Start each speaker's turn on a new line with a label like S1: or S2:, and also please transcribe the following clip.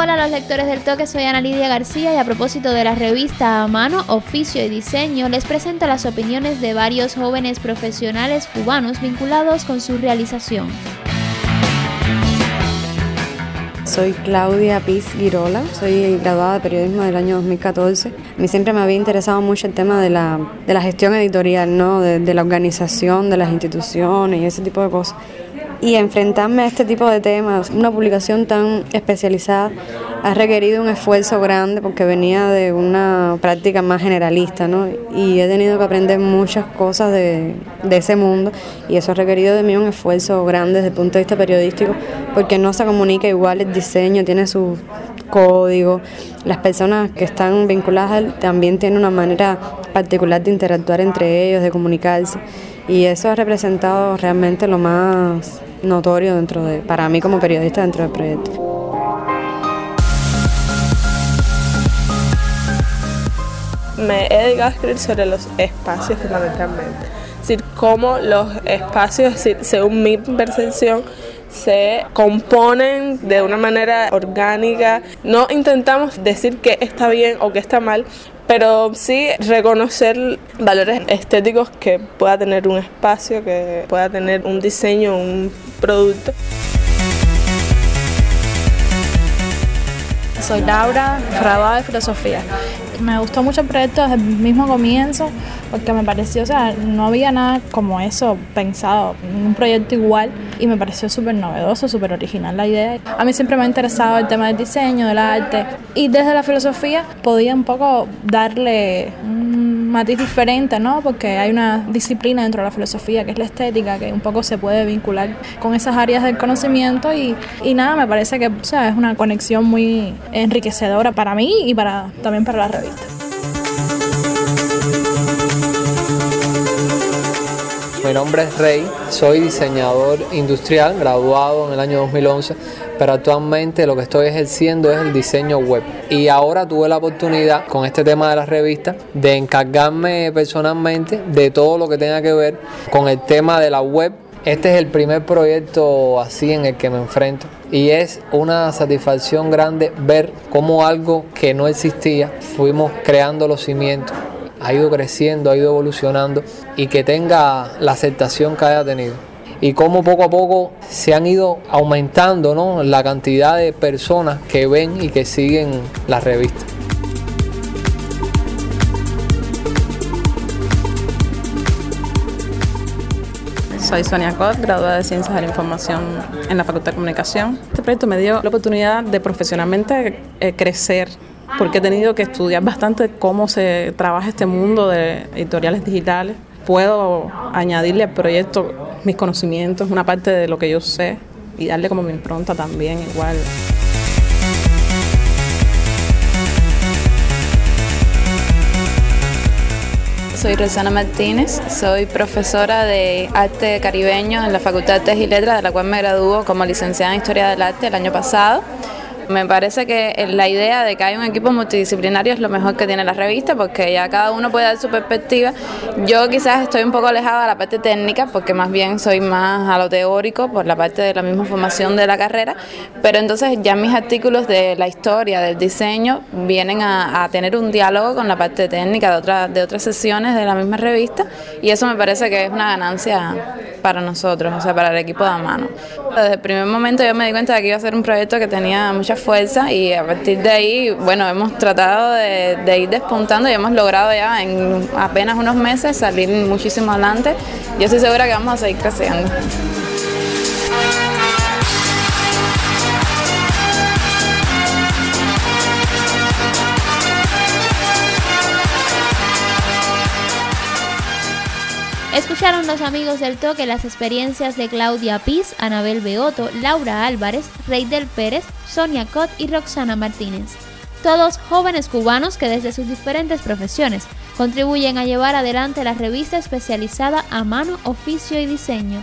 S1: Hola los lectores del toque, soy Ana Lidia García y a propósito de la revista A Mano, Oficio y Diseño, les presento las opiniones de varios jóvenes profesionales cubanos vinculados con su realización.
S2: Soy Claudia Piz Girola, soy graduada de periodismo del año 2014. A mí siempre me había interesado mucho el tema de la, de la gestión editorial, ¿no? de, de la organización de las instituciones y ese tipo de cosas y enfrentarme a este tipo de temas, una publicación tan especializada, ha requerido un esfuerzo grande porque venía de una práctica más generalista, ¿no? Y he tenido que aprender muchas cosas de, ese mundo y eso ha requerido de mí un esfuerzo grande desde el punto de vista periodístico porque no se comunica igual el diseño, tiene su código, las personas que están vinculadas también tienen una manera particular de interactuar entre ellos, de comunicarse y eso ha representado realmente lo más notorio dentro de, para mí como periodista dentro del proyecto.
S3: Me he dedicado a escribir sobre los espacios fundamentalmente. Es decir, cómo los espacios, según mi percepción, se componen de una manera orgánica. No intentamos decir que está bien o que está mal, pero sí reconocer valores estéticos que pueda tener un espacio, que pueda tener un diseño, un producto.
S4: Soy Laura, graduada de filosofía. Me gustó mucho el proyecto desde el mismo comienzo porque me pareció, o sea, no había nada como eso pensado, un proyecto igual y me pareció súper novedoso, súper original la idea. A mí siempre me ha interesado el tema del diseño, del arte y desde la filosofía podía un poco darle un matiz diferente, ¿no? Porque hay una disciplina dentro de la filosofía que es la estética, que un poco se puede vincular con esas áreas del conocimiento y, y nada, me parece que o sea, es una conexión muy enriquecedora para mí y para, también para la revista.
S5: Mi nombre es Rey, soy diseñador industrial, graduado en el año 2011, pero actualmente lo que estoy ejerciendo es el diseño web. Y ahora tuve la oportunidad con este tema de las revistas de encargarme personalmente de todo lo que tenga que ver con el tema de la web. Este es el primer proyecto así en el que me enfrento y es una satisfacción grande ver cómo algo que no existía fuimos creando los cimientos ha ido creciendo, ha ido evolucionando y que tenga la aceptación que haya tenido. Y cómo poco a poco se han ido aumentando ¿no? la cantidad de personas que ven y que siguen la revista.
S6: Soy Sonia Cott, graduada de Ciencias de la Información en la Facultad de Comunicación. Este proyecto me dio la oportunidad de profesionalmente eh, crecer porque he tenido que estudiar bastante cómo se trabaja este mundo de editoriales digitales. Puedo añadirle al proyecto mis conocimientos, una parte de lo que yo sé y darle como mi impronta también igual.
S7: Soy Rosana Martínez, soy profesora de arte caribeño en la Facultad de Artes y Letras, de la cual me graduó como licenciada en Historia del Arte el año pasado. Me parece que la idea de que hay un equipo multidisciplinario es lo mejor que tiene la revista porque ya cada uno puede dar su perspectiva. Yo quizás estoy un poco alejada de la parte técnica porque más bien soy más a lo teórico por la parte de la misma formación de la carrera, pero entonces ya mis artículos de la historia, del diseño, vienen a, tener un diálogo con la parte técnica de, otra, de otras sesiones de la misma revista y eso me parece que es una ganancia para nosotros, o sea, para el equipo de mano. Desde el primer momento yo me di cuenta de que iba a ser un proyecto que tenía mucha fuerza y a partir de ahí, bueno, hemos tratado de, ir despuntando y hemos logrado ya en apenas unos meses salir muchísimo adelante. Yo estoy segura que vamos a seguir creciendo.
S1: Escucharon los amigos del toque las experiencias de Claudia Piz, Anabel Beoto, Laura Álvarez, Reidel Pérez, Sonia Cott y Roxana Martínez. Todos jóvenes cubanos que desde sus diferentes profesiones contribuyen a llevar adelante la revista especializada a mano, oficio y diseño.